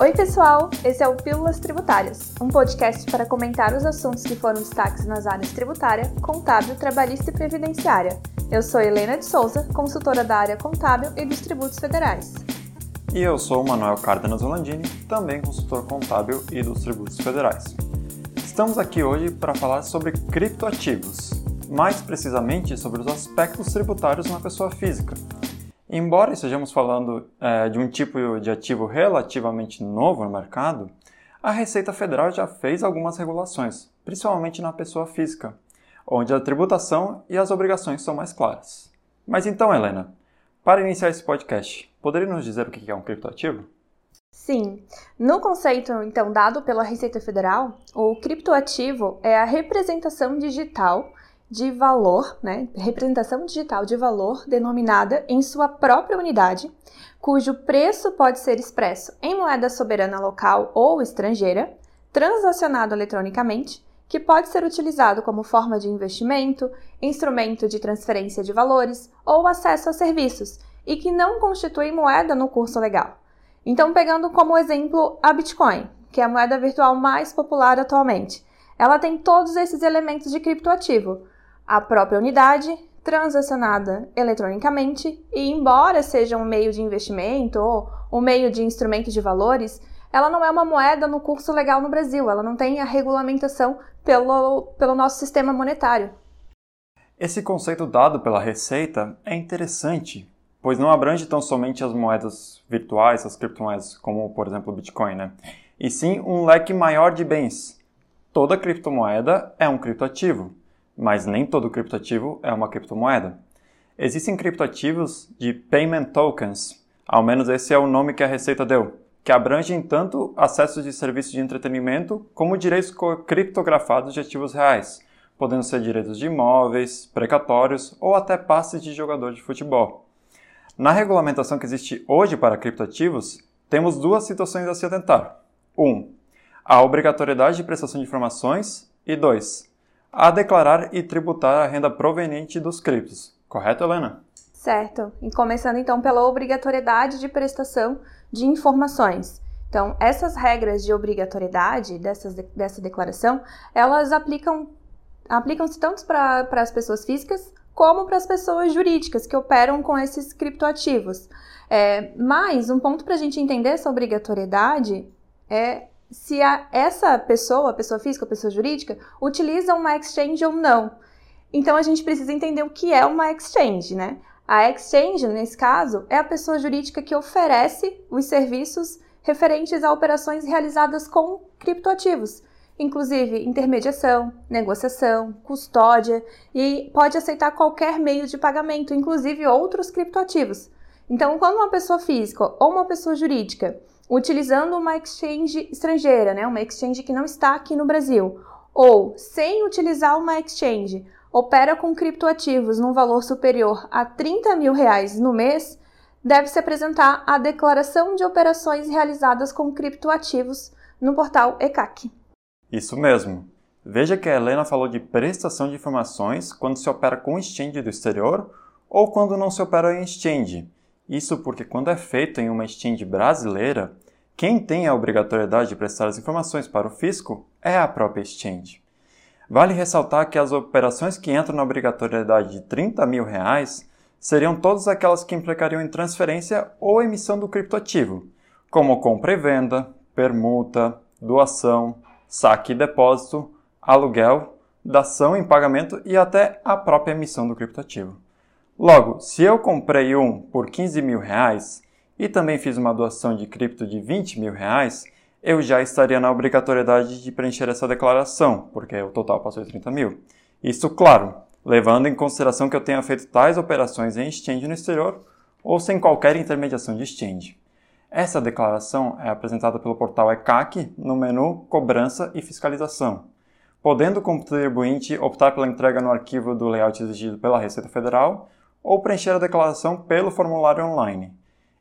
Oi, pessoal! Esse é o Pílulas Tributárias, um podcast para comentar os assuntos que foram destaques nas áreas tributária, contábil, trabalhista e previdenciária. Eu sou Helena de Souza, consultora da área contábil e dos tributos federais. E eu sou Manuel Cárdenas Holandini, também consultor contábil e dos tributos federais. Estamos aqui hoje para falar sobre criptoativos, mais precisamente sobre os aspectos tributários na pessoa física. Embora estejamos falando é, de um tipo de ativo relativamente novo no mercado, a Receita Federal já fez algumas regulações, principalmente na pessoa física, onde a tributação e as obrigações são mais claras. Mas então, Helena, para iniciar esse podcast, poderia nos dizer o que é um criptoativo? Sim. No conceito, então, dado pela Receita Federal, o criptoativo é a representação digital de valor, né, representação digital de valor denominada em sua própria unidade, cujo preço pode ser expresso em moeda soberana local ou estrangeira, transacionado eletronicamente, que pode ser utilizado como forma de investimento, instrumento de transferência de valores ou acesso a serviços, e que não constitui moeda no curso legal. Então, pegando como exemplo a Bitcoin, que é a moeda virtual mais popular atualmente, ela tem todos esses elementos de criptoativo a própria unidade, transacionada eletronicamente, e embora seja um meio de investimento ou um meio de instrumento de valores, ela não é uma moeda no curso legal no Brasil, ela não tem a regulamentação pelo, pelo nosso sistema monetário. Esse conceito dado pela Receita é interessante, pois não abrange tão somente as moedas virtuais, as criptomoedas, como por exemplo o Bitcoin, né? e sim um leque maior de bens. Toda criptomoeda é um criptoativo mas nem todo criptoativo é uma criptomoeda. Existem criptoativos de payment tokens, ao menos esse é o nome que a Receita deu, que abrangem tanto acessos de serviços de entretenimento como direitos criptografados de ativos reais, podendo ser direitos de imóveis, precatórios ou até passes de jogador de futebol. Na regulamentação que existe hoje para criptoativos, temos duas situações a se atentar. 1. Um, a obrigatoriedade de prestação de informações e 2 a declarar e tributar a renda proveniente dos criptos. Correto, Helena? Certo. E começando então pela obrigatoriedade de prestação de informações. Então, essas regras de obrigatoriedade dessas, dessa declaração, elas aplicam aplicam-se tanto para as pessoas físicas como para as pessoas jurídicas que operam com esses criptoativos. É, mas um ponto para a gente entender essa obrigatoriedade é se a, essa pessoa, pessoa física ou pessoa jurídica, utiliza uma exchange ou não. Então a gente precisa entender o que é uma exchange, né? A exchange, nesse caso, é a pessoa jurídica que oferece os serviços referentes a operações realizadas com criptoativos, inclusive intermediação, negociação, custódia e pode aceitar qualquer meio de pagamento, inclusive outros criptoativos. Então, quando uma pessoa física ou uma pessoa jurídica utilizando uma exchange estrangeira, né, uma exchange que não está aqui no Brasil, ou sem utilizar uma exchange, opera com criptoativos num valor superior a 30 mil reais no mês, deve-se apresentar a declaração de operações realizadas com criptoativos no portal ECAC. Isso mesmo. Veja que a Helena falou de prestação de informações quando se opera com exchange do exterior ou quando não se opera em exchange. Isso porque, quando é feito em uma exchange brasileira, quem tem a obrigatoriedade de prestar as informações para o fisco é a própria exchange. Vale ressaltar que as operações que entram na obrigatoriedade de 30 mil reais seriam todas aquelas que implicariam em transferência ou emissão do criptoativo, como compra e venda, permuta, doação, saque e depósito, aluguel, dação em pagamento e até a própria emissão do criptoativo. Logo, se eu comprei um por 15 mil reais e também fiz uma doação de cripto de 20 mil reais, eu já estaria na obrigatoriedade de preencher essa declaração, porque o total passou de 30 mil. Isso, claro, levando em consideração que eu tenha feito tais operações em exchange no exterior ou sem qualquer intermediação de exchange. Essa declaração é apresentada pelo portal ECAC no menu Cobrança e Fiscalização, podendo o contribuinte optar pela entrega no arquivo do layout exigido pela Receita Federal ou preencher a declaração pelo formulário online.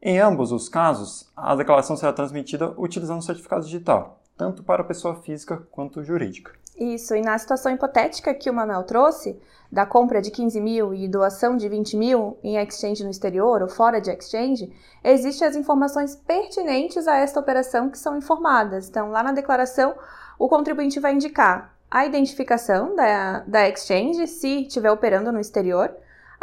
Em ambos os casos, a declaração será transmitida utilizando o certificado digital, tanto para a pessoa física quanto jurídica. Isso, e na situação hipotética que o Manuel trouxe, da compra de 15 mil e doação de 20 mil em exchange no exterior ou fora de exchange, existem as informações pertinentes a esta operação que são informadas. Então, lá na declaração, o contribuinte vai indicar a identificação da, da exchange, se estiver operando no exterior,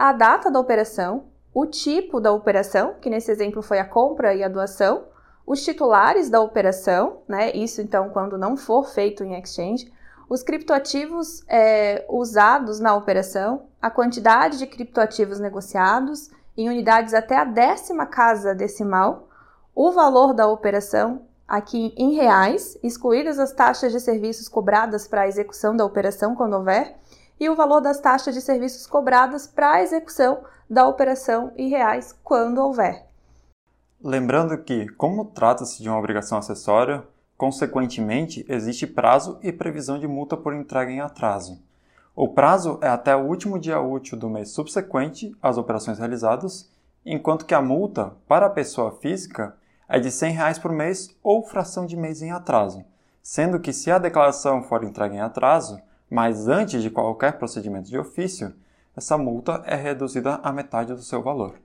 a data da operação, o tipo da operação, que nesse exemplo foi a compra e a doação, os titulares da operação, né? Isso então quando não for feito em exchange, os criptoativos é, usados na operação, a quantidade de criptoativos negociados em unidades até a décima casa decimal, o valor da operação, aqui em reais, excluídas as taxas de serviços cobradas para a execução da operação quando houver, e o valor das taxas de serviços cobradas para a execução da operação em reais quando houver. Lembrando que, como trata-se de uma obrigação acessória, Consequentemente, existe prazo e previsão de multa por entrega em atraso. O prazo é até o último dia útil do mês subsequente às operações realizadas, enquanto que a multa para a pessoa física é de 100 reais por mês ou fração de mês em atraso, sendo que se a declaração for entregue em atraso, mas antes de qualquer procedimento de ofício, essa multa é reduzida à metade do seu valor.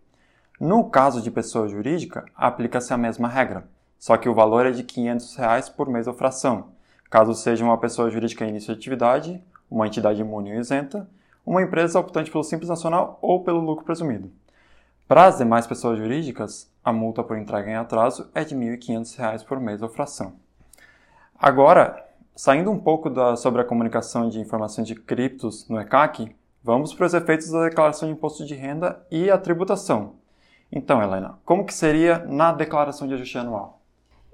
No caso de pessoa jurídica, aplica-se a mesma regra só que o valor é de 500 reais por mês ou fração, caso seja uma pessoa jurídica em início de atividade, uma entidade imune ou isenta, uma empresa optante pelo Simples Nacional ou pelo lucro presumido. Para as demais pessoas jurídicas, a multa por entrega em atraso é de R$ 1.500 por mês ou fração. Agora, saindo um pouco da, sobre a comunicação de informações de criptos no ECAC, vamos para os efeitos da declaração de imposto de renda e a tributação. Então, Helena, como que seria na declaração de ajuste anual?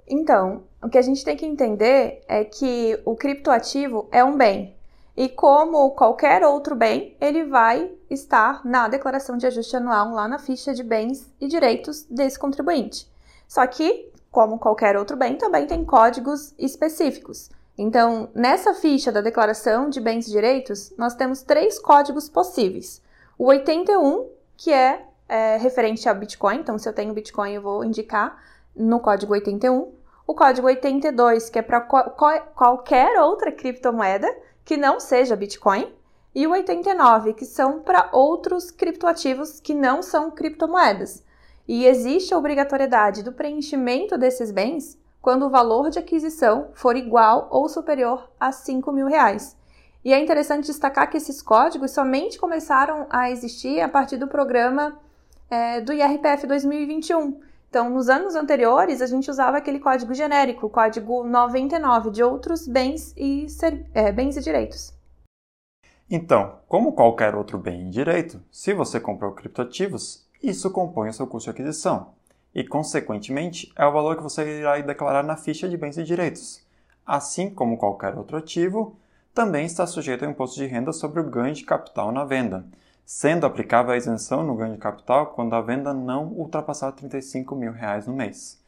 Então, o que a gente tem que entender é que o criptoativo é um bem. E como qualquer outro bem, ele vai estar na declaração de ajuste anual, lá na ficha de bens e direitos desse contribuinte. Só que, como qualquer outro bem, também tem códigos específicos. Então, nessa ficha da declaração de bens e direitos, nós temos três códigos possíveis. O 81, que é, é referente ao Bitcoin, então se eu tenho Bitcoin eu vou indicar no código 81, o código 82, que é para qualquer outra criptomoeda que não seja Bitcoin, e o 89, que são para outros criptoativos que não são criptomoedas. E existe a obrigatoriedade do preenchimento desses bens quando o valor de aquisição for igual ou superior a 5 mil reais. E é interessante destacar que esses códigos somente começaram a existir a partir do programa é, do IRPF 2021 então, nos anos anteriores, a gente usava aquele código genérico, o código 99 de outros bens e, é, bens e direitos. Então, como qualquer outro bem e direito, se você comprou criptoativos, isso compõe o seu custo de aquisição e, consequentemente, é o valor que você irá declarar na ficha de bens e direitos. Assim como qualquer outro ativo, também está sujeito ao imposto de renda sobre o ganho de capital na venda, sendo aplicável a isenção no ganho de capital quando a venda não ultrapassar 35 mil reais no mês.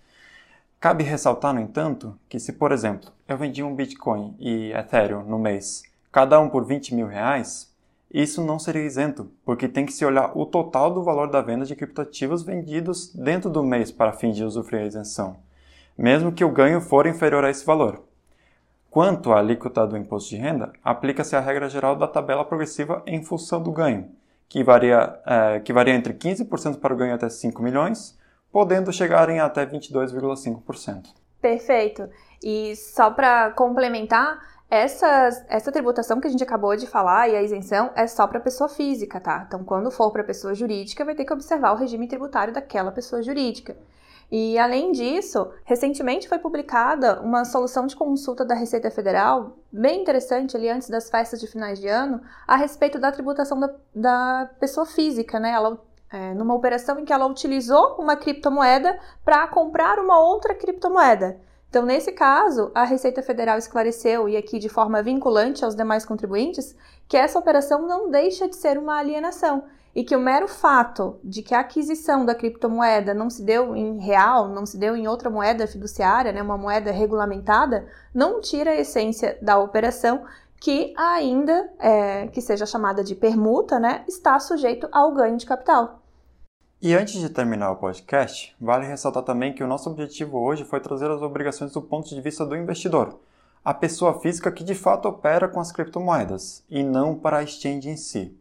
Cabe ressaltar, no entanto, que se, por exemplo, eu vendi um Bitcoin e Ethereum no mês, cada um por 20 mil reais, isso não seria isento, porque tem que se olhar o total do valor da venda de criptoativos vendidos dentro do mês para fins de usufruir a isenção, mesmo que o ganho for inferior a esse valor. Quanto à alíquota do imposto de renda, aplica-se a regra geral da tabela progressiva em função do ganho, que varia, é, que varia entre 15% para o ganho até 5 milhões, podendo chegar em até 22,5%. Perfeito. E só para complementar, essa, essa tributação que a gente acabou de falar e a isenção é só para pessoa física, tá? Então, quando for para pessoa jurídica, vai ter que observar o regime tributário daquela pessoa jurídica. E além disso, recentemente foi publicada uma solução de consulta da Receita Federal, bem interessante ali antes das festas de finais de ano, a respeito da tributação da, da pessoa física, né? Ela, é, numa operação em que ela utilizou uma criptomoeda para comprar uma outra criptomoeda. Então, nesse caso, a Receita Federal esclareceu, e aqui de forma vinculante aos demais contribuintes, que essa operação não deixa de ser uma alienação e que o mero fato de que a aquisição da criptomoeda não se deu em real, não se deu em outra moeda fiduciária, né, uma moeda regulamentada, não tira a essência da operação que ainda, é, que seja chamada de permuta, né, está sujeito ao ganho de capital. E antes de terminar o podcast, vale ressaltar também que o nosso objetivo hoje foi trazer as obrigações do ponto de vista do investidor, a pessoa física que de fato opera com as criptomoedas e não para a exchange em si,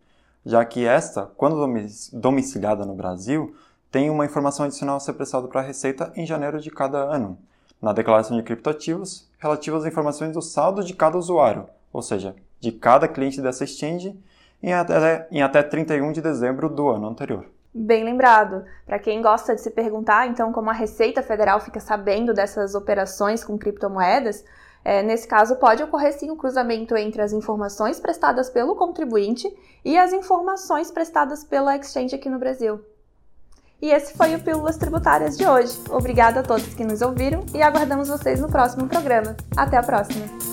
já que esta, quando domiciliada no Brasil, tem uma informação adicional a ser prestada para a Receita em janeiro de cada ano, na declaração de criptoativos, relativas às informações do saldo de cada usuário, ou seja, de cada cliente dessa exchange, em até, em até 31 de dezembro do ano anterior. Bem lembrado. Para quem gosta de se perguntar, então, como a Receita Federal fica sabendo dessas operações com criptomoedas, é, nesse caso, pode ocorrer sim o um cruzamento entre as informações prestadas pelo contribuinte e as informações prestadas pela exchange aqui no Brasil. E esse foi o Pílulas Tributárias de hoje. Obrigada a todos que nos ouviram e aguardamos vocês no próximo programa. Até a próxima!